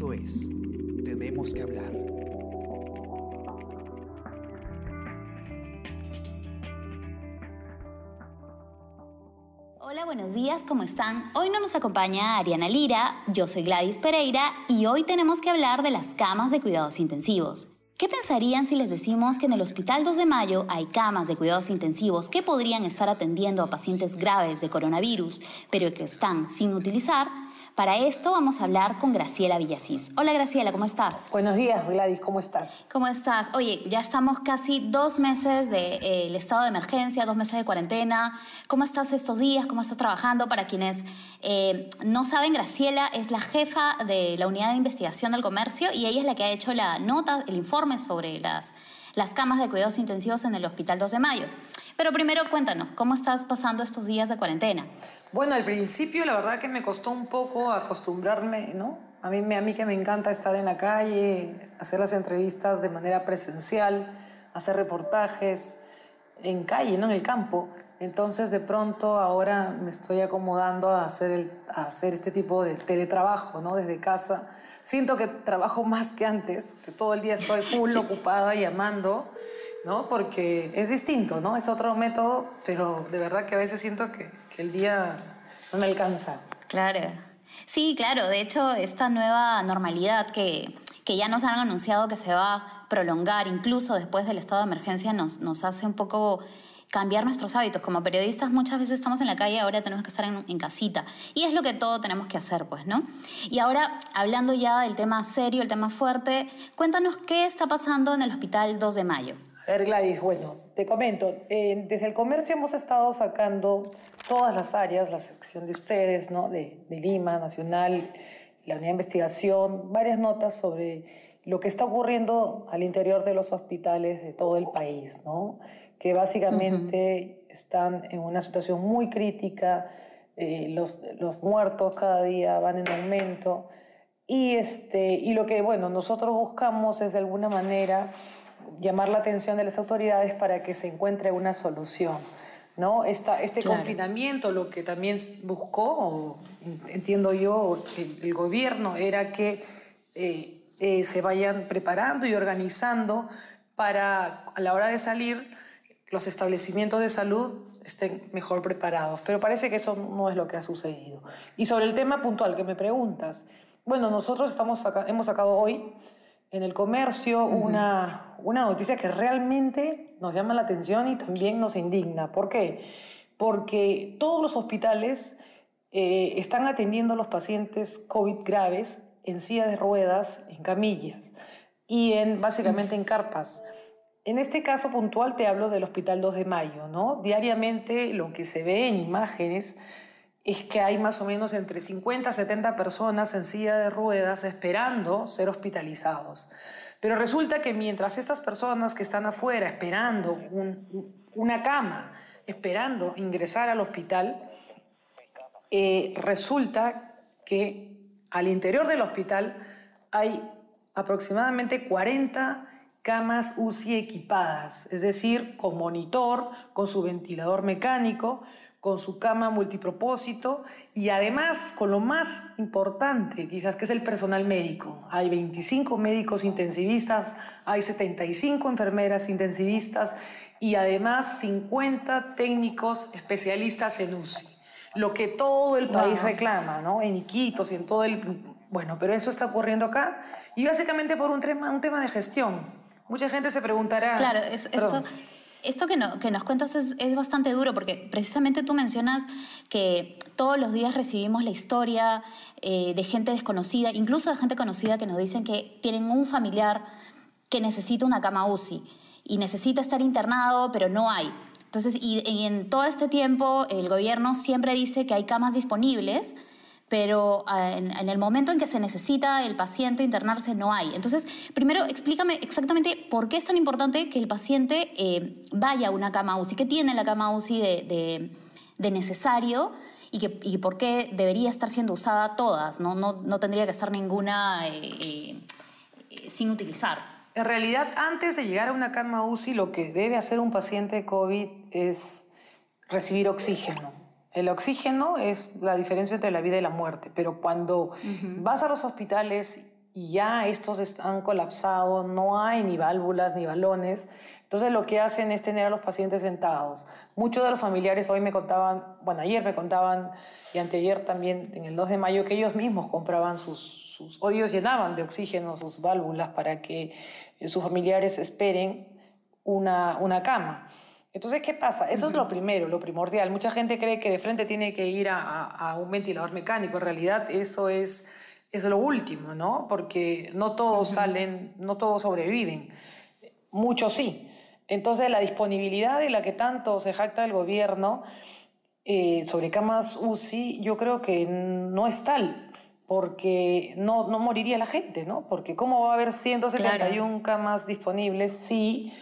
Esto es Tenemos que hablar. Hola, buenos días, ¿cómo están? Hoy no nos acompaña Ariana Lira, yo soy Gladys Pereira y hoy tenemos que hablar de las camas de cuidados intensivos. ¿Qué pensarían si les decimos que en el Hospital 2 de Mayo hay camas de cuidados intensivos que podrían estar atendiendo a pacientes graves de coronavirus, pero que están sin utilizar? Para esto vamos a hablar con Graciela Villasís. Hola Graciela, ¿cómo estás? Buenos días Gladys, ¿cómo estás? ¿Cómo estás? Oye, ya estamos casi dos meses del de, eh, estado de emergencia, dos meses de cuarentena. ¿Cómo estás estos días? ¿Cómo estás trabajando? Para quienes eh, no saben, Graciela es la jefa de la unidad de investigación del comercio y ella es la que ha hecho la nota, el informe sobre las, las camas de cuidados intensivos en el Hospital 2 de Mayo. Pero primero cuéntanos, ¿cómo estás pasando estos días de cuarentena? Bueno, al principio la verdad que me costó un poco acostumbrarme, ¿no? A mí, que me encanta estar en la calle, hacer las entrevistas de manera presencial, hacer reportajes en calle, ¿no? En el campo. Entonces, de pronto, ahora me estoy acomodando a hacer este tipo de teletrabajo, ¿no? Desde casa. Siento que trabajo más que antes, que todo el día estoy full ocupada llamando, ¿no? Porque es distinto, ¿no? Es otro método, pero de verdad que a veces siento que, que el día no me alcanza. Claro. Sí, claro. De hecho, esta nueva normalidad que, que ya nos han anunciado que se va a prolongar incluso después del estado de emergencia nos, nos hace un poco cambiar nuestros hábitos. Como periodistas muchas veces estamos en la calle, ahora tenemos que estar en, en, casita. Y es lo que todo tenemos que hacer, pues, ¿no? Y ahora, hablando ya del tema serio, el tema fuerte, cuéntanos qué está pasando en el Hospital 2 de Mayo. A ver, Gladys, bueno, te comento, eh, desde el comercio hemos estado sacando todas las áreas, la sección de ustedes, ¿no? De, de Lima, Nacional, la unidad de investigación, varias notas sobre lo que está ocurriendo al interior de los hospitales de todo el país, ¿no? Que básicamente uh -huh. están en una situación muy crítica, eh, los, los muertos cada día van en aumento, y, este, y lo que bueno, nosotros buscamos es de alguna manera llamar la atención de las autoridades para que se encuentre una solución. ¿no? Esta, este claro. confinamiento lo que también buscó, entiendo yo, el, el gobierno, era que eh, eh, se vayan preparando y organizando para a la hora de salir los establecimientos de salud estén mejor preparados. Pero parece que eso no es lo que ha sucedido. Y sobre el tema puntual que me preguntas, bueno, nosotros estamos saca hemos sacado hoy en el comercio uh -huh. una, una noticia que realmente nos llama la atención y también nos indigna. ¿Por qué? Porque todos los hospitales eh, están atendiendo a los pacientes COVID graves en silla de ruedas, en camillas y en, básicamente en carpas. En este caso puntual te hablo del Hospital 2 de Mayo, ¿no? Diariamente lo que se ve en imágenes es que hay más o menos entre 50 a 70 personas en silla de ruedas esperando ser hospitalizados. Pero resulta que mientras estas personas que están afuera esperando un, una cama, esperando ingresar al hospital, eh, resulta que al interior del hospital hay aproximadamente 40 camas UCI equipadas, es decir, con monitor, con su ventilador mecánico, con su cama multipropósito y además con lo más importante quizás que es el personal médico. Hay 25 médicos intensivistas, hay 75 enfermeras intensivistas y además 50 técnicos especialistas en UCI. Lo que todo el país wow. reclama, ¿no? En Iquitos y en todo el... Bueno, pero eso está ocurriendo acá y básicamente por un tema, un tema de gestión. Mucha gente se preguntará... Claro, es, esto que, no, que nos cuentas es, es, bastante duro porque precisamente tú mencionas que todos los días recibimos la historia eh, de gente desconocida, incluso de gente conocida que nos dicen que tienen un familiar que necesita una cama UCI y necesita estar internado, pero no hay. Entonces, y, y en todo este tiempo el gobierno siempre dice que hay camas disponibles, pero uh, en, en, el momento en que se necesita el paciente internarse no hay. Entonces, primero explícame exactamente por qué es tan importante que el paciente eh, vaya a una cama UCI, qué tiene la cama UCI de, de, de necesario y, que, y, por qué debería estar siendo usada todas, no, no, no tendría que estar ninguna eh, eh, sin utilizar. En realidad, antes de llegar a una cama UCI, lo que debe hacer un paciente COVID es recibir oxígeno el oxígeno es la diferencia entre la vida y la muerte, pero cuando uh -huh. vas a los hospitales y ya estos están colapsados, no hay ni válvulas ni balones. Entonces lo que hacen es tener a los pacientes sentados. Muchos de los familiares hoy me contaban, bueno, ayer me contaban y anteayer también, en el 2 de mayo, que ellos mismos compraban sus, sus o ellos llenaban de oxígeno sus válvulas para que sus familiares esperen una, una cama. Entonces, ¿qué pasa? Eso es lo primero, lo primordial. Mucha gente cree que de frente tiene que ir a, a un ventilador mecánico. En realidad, eso es, es lo último, ¿no? Porque no todos salen, no todos sobreviven. Muchos sí. Entonces, la disponibilidad de la que tanto se jacta el gobierno eh, sobre camas UCI, yo creo que no es tal, porque no, no moriría la gente, ¿no? Porque ¿cómo va a haber 171 camas disponibles si sí,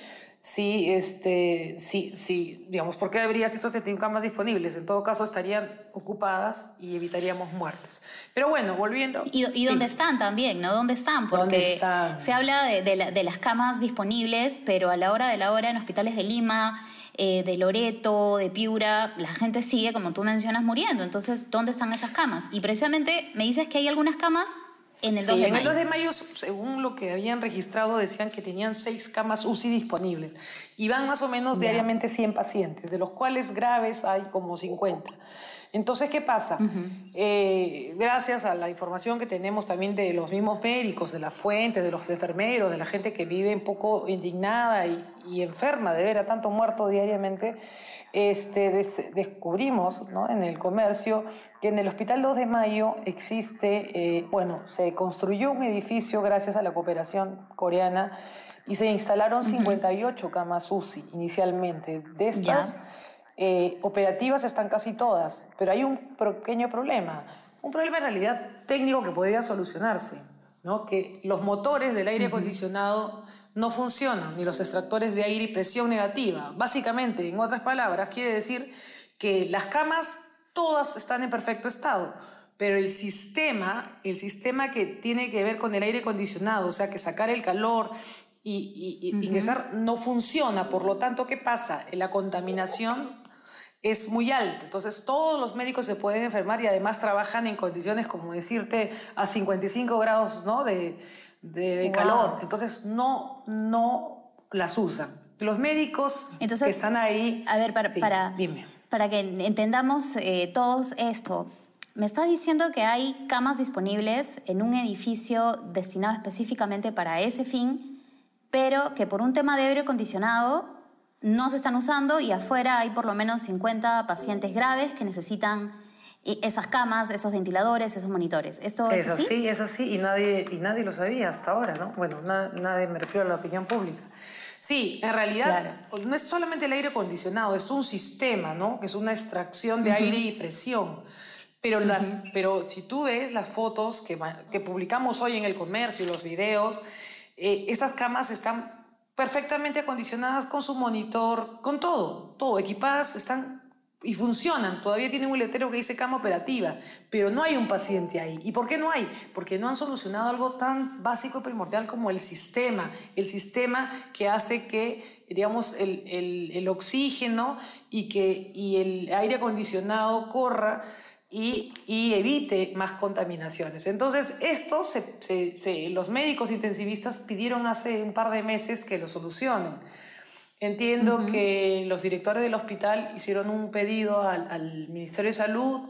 este, sí, sí, digamos, ¿por qué habría 171 camas disponibles? En todo caso, estarían ocupadas y evitaríamos muertes. Pero bueno, volviendo. ¿Y, y dónde están también, no? ¿Dónde están? Porque se habla de, de, las camas disponibles, pero a la hora de la hora en hospitales de Lima, eh, de Loreto, de Piura, la gente sigue, como tú mencionas, muriendo. Entonces, ¿dónde están esas camas? Y precisamente me dices que hay algunas camas en el 2 de en mayo. el 2 de mayo, según lo que habían registrado, decían que tenían seis camas UCI disponibles y van más o menos diariamente 100 pacientes, de los cuales graves hay como 50. Entonces, ¿qué pasa? eh, gracias a la información que tenemos también de los mismos médicos, de la fuente, de los enfermeros, de la gente que vive un poco indignada y, y enferma de ver a tanto muerto diariamente, este, des descubrimos ¿no? en el comercio que en el Hospital 2 de Mayo existe, eh, bueno, se construyó un edificio gracias a la cooperación coreana y se instalaron 58 camas UCI inicialmente. De estas eh, operativas están casi todas, pero hay un pequeño problema, un problema en realidad técnico que podría solucionarse. ¿No? que los motores del aire acondicionado no funcionan, ni los extractores de aire y presión negativa. Básicamente, en otras palabras, quiere decir que las camas todas están en perfecto estado, pero el sistema, el sistema que tiene que ver con el aire acondicionado, o sea, que sacar el calor y, y, y ingresar, no funciona. Por lo tanto, ¿qué pasa? La contaminación es muy alta. Entonces, todos los médicos se pueden enfermar y además trabajan en condiciones, como decirte, a 55 grados ¿no? de, de, de calor. Entonces, no, no las usan. Los médicos Entonces, que están ahí... A ver, para, Sí, para, dime. para que entendamos eh, todos esto. Me estás diciendo que hay camas disponibles en un edificio destinado específicamente para ese fin, pero que por un tema de aire acondicionado no se están usando y afuera hay por lo menos 50 pacientes graves que necesitan i- esas camas, esos ventiladores, esos monitores. ¿Esto es, Es así? así, es así, y nadie, y nadie lo sabía hasta ahora, ¿no? Bueno, na- nadie me refiero a la opinión pública. Sí, en realidad no es solamente el aire acondicionado, es un sistema, ¿no? Que es una extracción de aire y presión. Pero, las, pero si tú ves las fotos que, que publicamos hoy en el comercio y los videos, eh, estas camas están perfectamente acondicionadas con su monitor, con todo, todo, equipadas, están y funcionan. Todavía tienen un letrero que dice cama operativa, pero no hay un paciente ahí. ¿Y por qué no hay? Porque no han solucionado algo tan básico y primordial como el sistema, el sistema que hace que, digamos, el, el- oxígeno y, que, y el aire acondicionado corra y, y evite más contaminaciones. Entonces, esto se- se- se- los médicos intensivistas pidieron hace un par de meses que lo solucionen. Entiendo que los directores del hospital hicieron un pedido al, al Ministerio de Salud,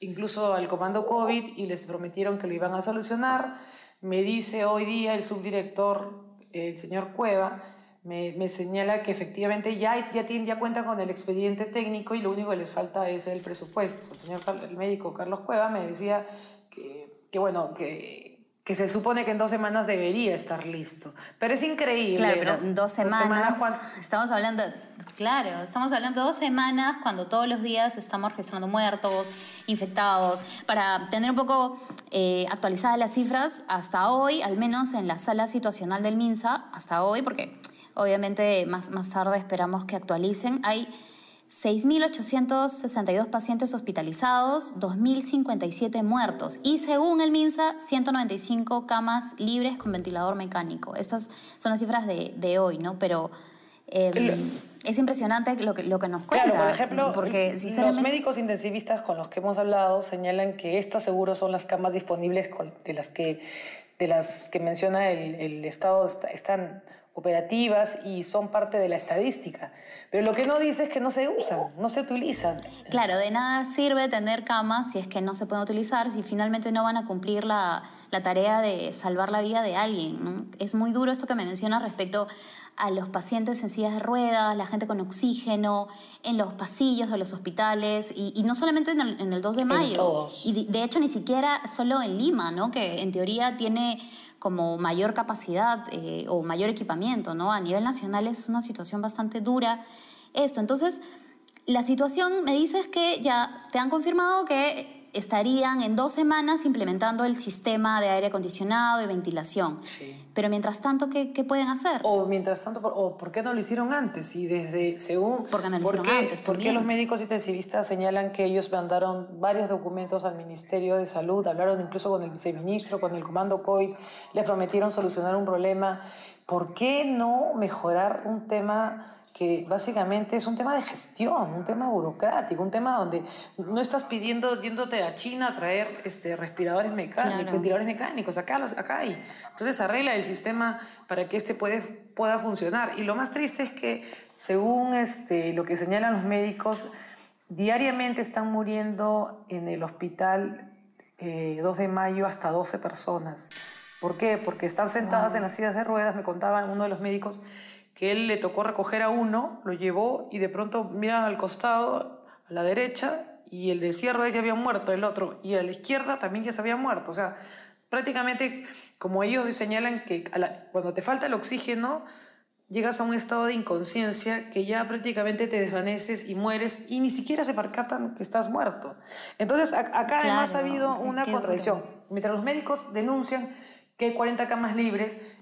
incluso al Comando COVID, y les prometieron que lo iban a solucionar. Me dice hoy día el subdirector, el señor Cueva, me, me señala que efectivamente ya, ya, tienen, ya cuentan con el expediente técnico y lo único que les falta es el presupuesto. El señor el médico Carlos Cueva me decía que, que bueno, que, que se supone que en dos semanas debería estar listo. Pero es increíble. Claro, pero ¿no? en dos semanas, estamos hablando, claro, estamos hablando de dos semanas cuando todos los días estamos registrando muertos, infectados. Para tener un poco eh, actualizadas las cifras, hasta hoy, al menos en la sala situacional del MINSA, hasta hoy, porque obviamente más, más tarde esperamos que actualicen, hay 6.862 pacientes hospitalizados, 2.057 muertos y según el MINSA, 195 camas libres con ventilador mecánico. Estas son las cifras de, de hoy, ¿no? Pero El- es impresionante lo que, lo que nos cuentas. Claro, por ejemplo, porque los sinceramente... médicos intensivistas con los que hemos hablado señalan que estas seguro son las camas disponibles de las que de las que menciona el, el Estado están operativas y son parte de la estadística. Pero lo que no dice es que no se usan, no se utilizan. Claro, de nada sirve tener camas si es que no se pueden utilizar, si finalmente no van a cumplir la, la tarea de salvar la vida de alguien. Es muy duro esto que me mencionas respecto a los pacientes en sillas de ruedas, la gente con oxígeno, en los pasillos de los hospitales, y, no solamente en el, en el 2 de mayo, y de, de, hecho ni siquiera solo en Lima, ¿no? que en teoría tiene como mayor capacidad eh, o mayor equipamiento, ¿no? A nivel nacional es una situación bastante dura esto. Entonces, la situación, me dices que ya te han confirmado que estarían en dos semanas implementando el sistema de aire acondicionado y ventilación. Pero mientras tanto, ¿qué, pueden hacer? O mientras tanto, o ¿por qué no lo hicieron antes? Y desde, según... ¿Por qué no lo hicieron antes ¿Por qué los médicos intensivistas señalan que ellos mandaron varios documentos al Ministerio de Salud, hablaron incluso con el viceministro, con el comando COVID, les prometieron solucionar un problema? ¿Por qué no mejorar un tema que básicamente es un tema de gestión, un tema burocrático, un tema donde no estás pidiendo, yéndote a China a traer este, respiradores mecánicos, ventiladores mecánicos, acá, los, acá hay. Entonces arregla el sistema para que este puede, pueda funcionar. Y lo más triste es que, según este, lo que señalan los médicos, diariamente están muriendo en el hospital 2 eh, de mayo hasta 12 personas. ¿Por qué? Porque están sentadas en las sillas de ruedas, me contaba uno de los médicos, que él le tocó recoger a uno, lo llevó y de pronto miran al costado, a la derecha, y el de izquierda ya había muerto, el otro, y a la izquierda también ya se había muerto. O sea, prácticamente, como ellos señalan que cuando te falta el oxígeno, llegas a un estado de inconsciencia que ya prácticamente te desvaneces y mueres y ni siquiera se percatan que estás muerto. Entonces, acá además ha habido una contradicción. Mientras los médicos denuncian que hay 40 camas libres,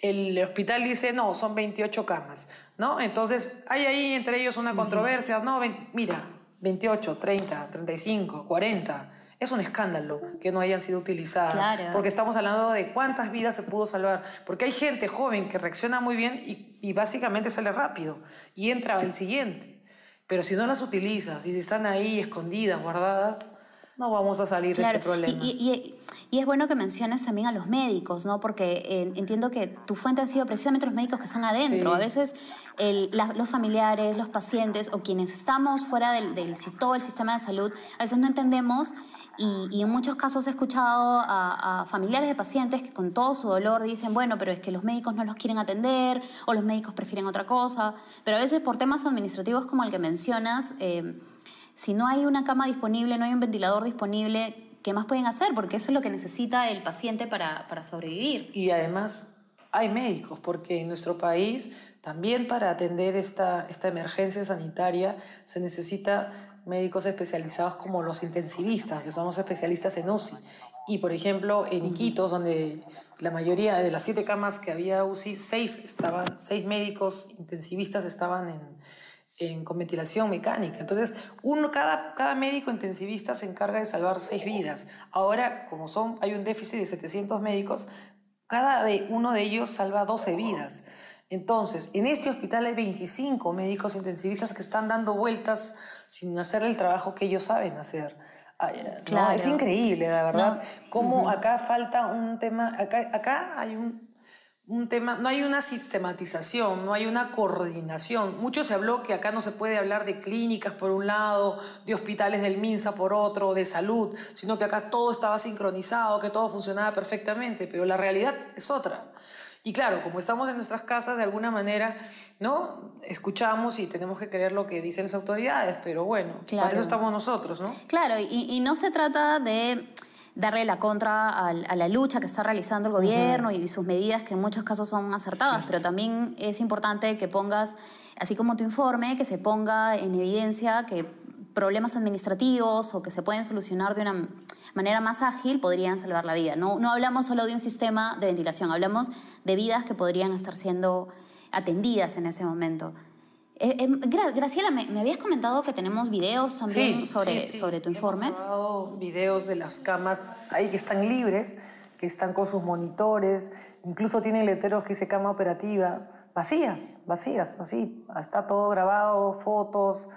el hospital dice, no, son 28 camas, ¿no? Entonces, hay ahí entre ellos una controversia, no, mira, 28, 30, 35, 40. Es un escándalo que no hayan sido utilizadas, porque estamos hablando de cuántas vidas se pudo salvar, porque hay gente joven que reacciona muy bien y, y básicamente sale rápido y entra el siguiente. Pero si no las utilizas y si están ahí escondidas, guardadas, no vamos a salir de este problema. Y, y, es bueno que menciones también a los médicos, ¿no? Porque eh, entiendo que tu fuente han sido precisamente los médicos que están adentro. A veces los familiares, los pacientes o quienes estamos fuera del, del, todo el sistema de salud, a veces no entendemos y, en muchos casos he escuchado a, familiares de pacientes que con todo su dolor dicen, bueno, pero es que los médicos no los quieren atender o los médicos prefieren otra cosa. Pero a veces por temas administrativos como el que mencionas, eh, si no hay una cama disponible, no hay un ventilador disponible, ¿qué más pueden hacer? Porque eso es lo que necesita el paciente para, para sobrevivir. Y además hay médicos, porque en nuestro país también para atender esta, esta emergencia sanitaria se necesita médicos especializados como los intensivistas, que son los especialistas en UCI. Y, por ejemplo, en Iquitos, donde la mayoría de las siete camas que había UCI, seis, estaban, seis médicos intensivistas estaban en, con ventilación mecánica. Entonces, uno, cada, cada médico intensivista se encarga de salvar seis vidas. Ahora, como son, hay un déficit de 700 médicos, cada de, uno de ellos salva 12 vidas. Entonces, en este hospital hay 25 médicos intensivistas que están dando vueltas sin hacer el trabajo que ellos saben hacer. Claro. es increíble, la verdad, cómo acá falta un tema, acá, acá hay un, un tema, no hay una sistematización, no hay una coordinación. Mucho se habló que acá no se puede hablar de clínicas por un lado, de hospitales del MINSA por otro, de salud, sino que acá todo estaba sincronizado, que todo funcionaba perfectamente, pero la realidad es otra. Y claro, como estamos en nuestras casas, de alguna manera, ¿no? Escuchamos y tenemos que creer lo que dicen las autoridades, pero bueno, para eso estamos nosotros, ¿no? Claro, y, y no se trata de darle la contra a, la lucha que está realizando el gobierno y sus medidas que en muchos casos son acertadas, pero también es importante que pongas, así como tu informe, que se ponga en evidencia que problemas administrativos o que se pueden solucionar de una manera más ágil podrían salvar la vida. No, no hablamos solo de un sistema de ventilación, hablamos de vidas que podrían estar siendo atendidas en ese momento. Eh, eh, Graciela, me, habías comentado que tenemos videos también sobre, sobre tu informe. Hemos videos de las camas ahí que están libres, que están con sus monitores, incluso tienen letreros que dice cama operativa, vacías, vacías, así, está todo grabado, fotos.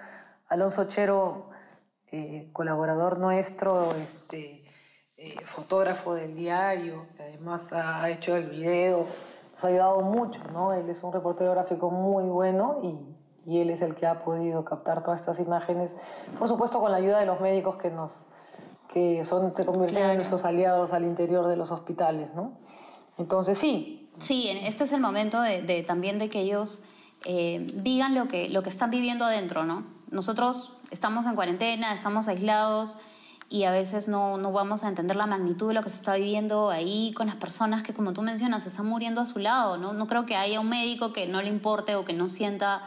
Alonso Chero, eh, colaborador nuestro, este, eh, fotógrafo del diario, que además ha hecho el video, nos ha ayudado mucho, ¿no? Él es un reportero gráfico muy bueno y, y él es el que ha podido captar todas estas imágenes, por supuesto con la ayuda de los médicos que nos que son, se convierten en nuestros aliados al interior de los hospitales, ¿no? Entonces sí. Sí, este es el momento de, también de que ellos eh, digan lo que, lo que están viviendo adentro, ¿no? Nosotros estamos en cuarentena, estamos aislados y a veces no, no, vamos a entender la magnitud de lo que se está viviendo ahí con las personas que, como tú mencionas, están muriendo a su lado. No, no creo que haya un médico que no le importe o que no sienta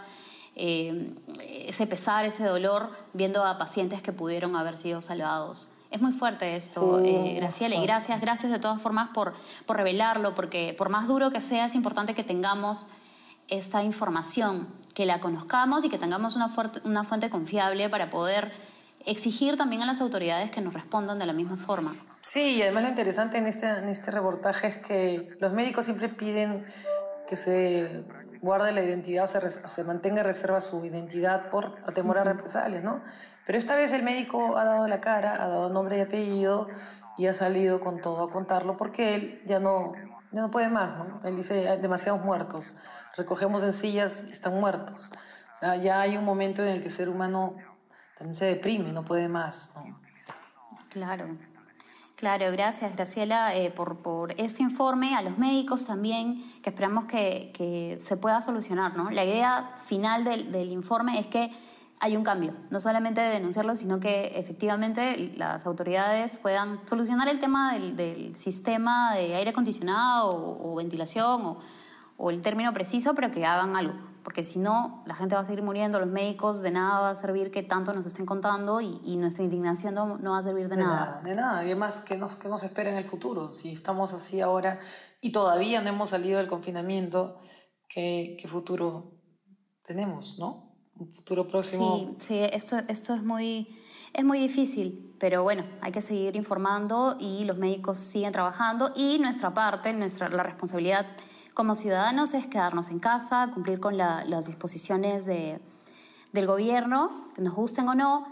eh, ese pesar, ese dolor, viendo a pacientes que pudieron haber sido salvados. Es muy fuerte esto, eh, Graciela, y gracias, gracias de todas formas por, por revelarlo, porque por más duro que sea, es importante que tengamos esta información, que la conozcamos y que tengamos una, una fuente confiable para poder exigir también a las autoridades que nos respondan de la misma forma. Sí, y además lo interesante en este, en este reportaje es que los médicos siempre piden que se guarde la identidad o se, se mantenga reserva su identidad por temor a represalias, ¿no? Pero esta vez el médico ha dado la cara, ha dado nombre y apellido y ha salido con todo a contarlo porque él ya no, ya no puede más, ¿no? Él dice, hay demasiados muertos, recogemos en sillas y están muertos. O sea, ya hay un momento en el que el ser humano también se deprime, no puede más, ¿no? Claro. Claro, gracias Graciela eh, por, este informe, a los médicos también, que esperamos que, se pueda solucionar. ¿no? La idea final del, del informe es que hay un cambio, no solamente de denunciarlo, sino que efectivamente las autoridades puedan solucionar el tema del, sistema de aire acondicionado o, ventilación o, el término preciso, pero que hagan algo, porque si no, la gente va a seguir muriendo, los médicos, de nada va a servir que tanto nos estén contando y, nuestra indignación no, va a servir de, nada. De nada, y además, ¿qué nos, ¿qué nos espera en el futuro? Si estamos así ahora y todavía no hemos salido del confinamiento, ¿qué, qué futuro tenemos, no? un futuro próximo. Sí, sí esto, esto es, muy, es muy difícil, pero bueno, hay que seguir informando y los médicos siguen trabajando y nuestra parte, nuestra, la responsabilidad como ciudadanos es quedarnos en casa, cumplir con las disposiciones de, del gobierno, nos gusten o no,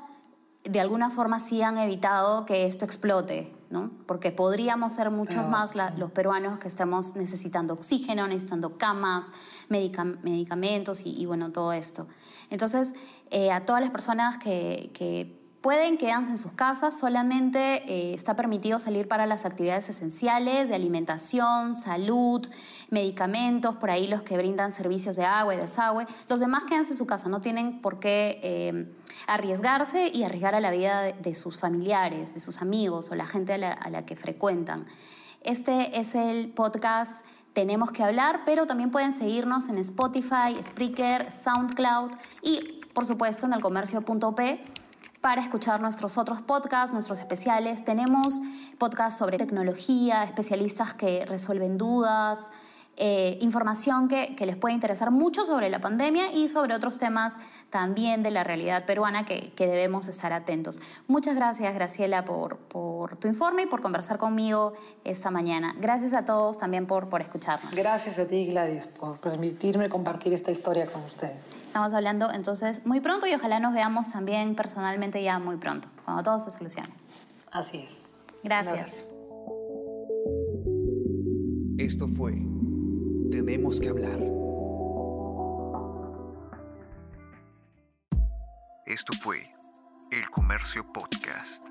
de alguna forma sí han evitado que esto explote, ¿no? Porque podríamos ser muchos más los peruanos que estemos necesitando oxígeno, necesitando camas, medicamentos y, bueno, todo esto. Entonces, eh, a todas las personas que, que Pueden quedarse en sus casas, solamente eh, está permitido salir para las actividades esenciales de alimentación, salud, medicamentos, por ahí los que brindan servicios de agua y desagüe. Los demás quédense en su casa, no tienen por qué eh, arriesgarse y arriesgar a la vida de, sus familiares, de sus amigos o la gente a la, a la que frecuentan. Este es el podcast tenemos que hablar, pero también pueden seguirnos en Spotify, Spreaker, SoundCloud y por supuesto en el comercio.p para escuchar nuestros otros podcasts, nuestros especiales. Tenemos podcasts sobre tecnología, especialistas que resuelven dudas, eh, información que, les puede interesar mucho sobre la pandemia y sobre otros temas también de la realidad peruana que, debemos estar atentos. Muchas gracias, Graciela, por, tu informe y por conversar conmigo esta mañana. Gracias a todos también por, por escucharnos. Gracias a ti, Gladys, por permitirme compartir esta historia con ustedes. Estamos hablando entonces muy pronto y ojalá nos veamos también personalmente ya muy pronto, cuando todo se solucione. Así es. Gracias. Esto fue Tenemos que hablar. Esto fue El Comercio Podcast.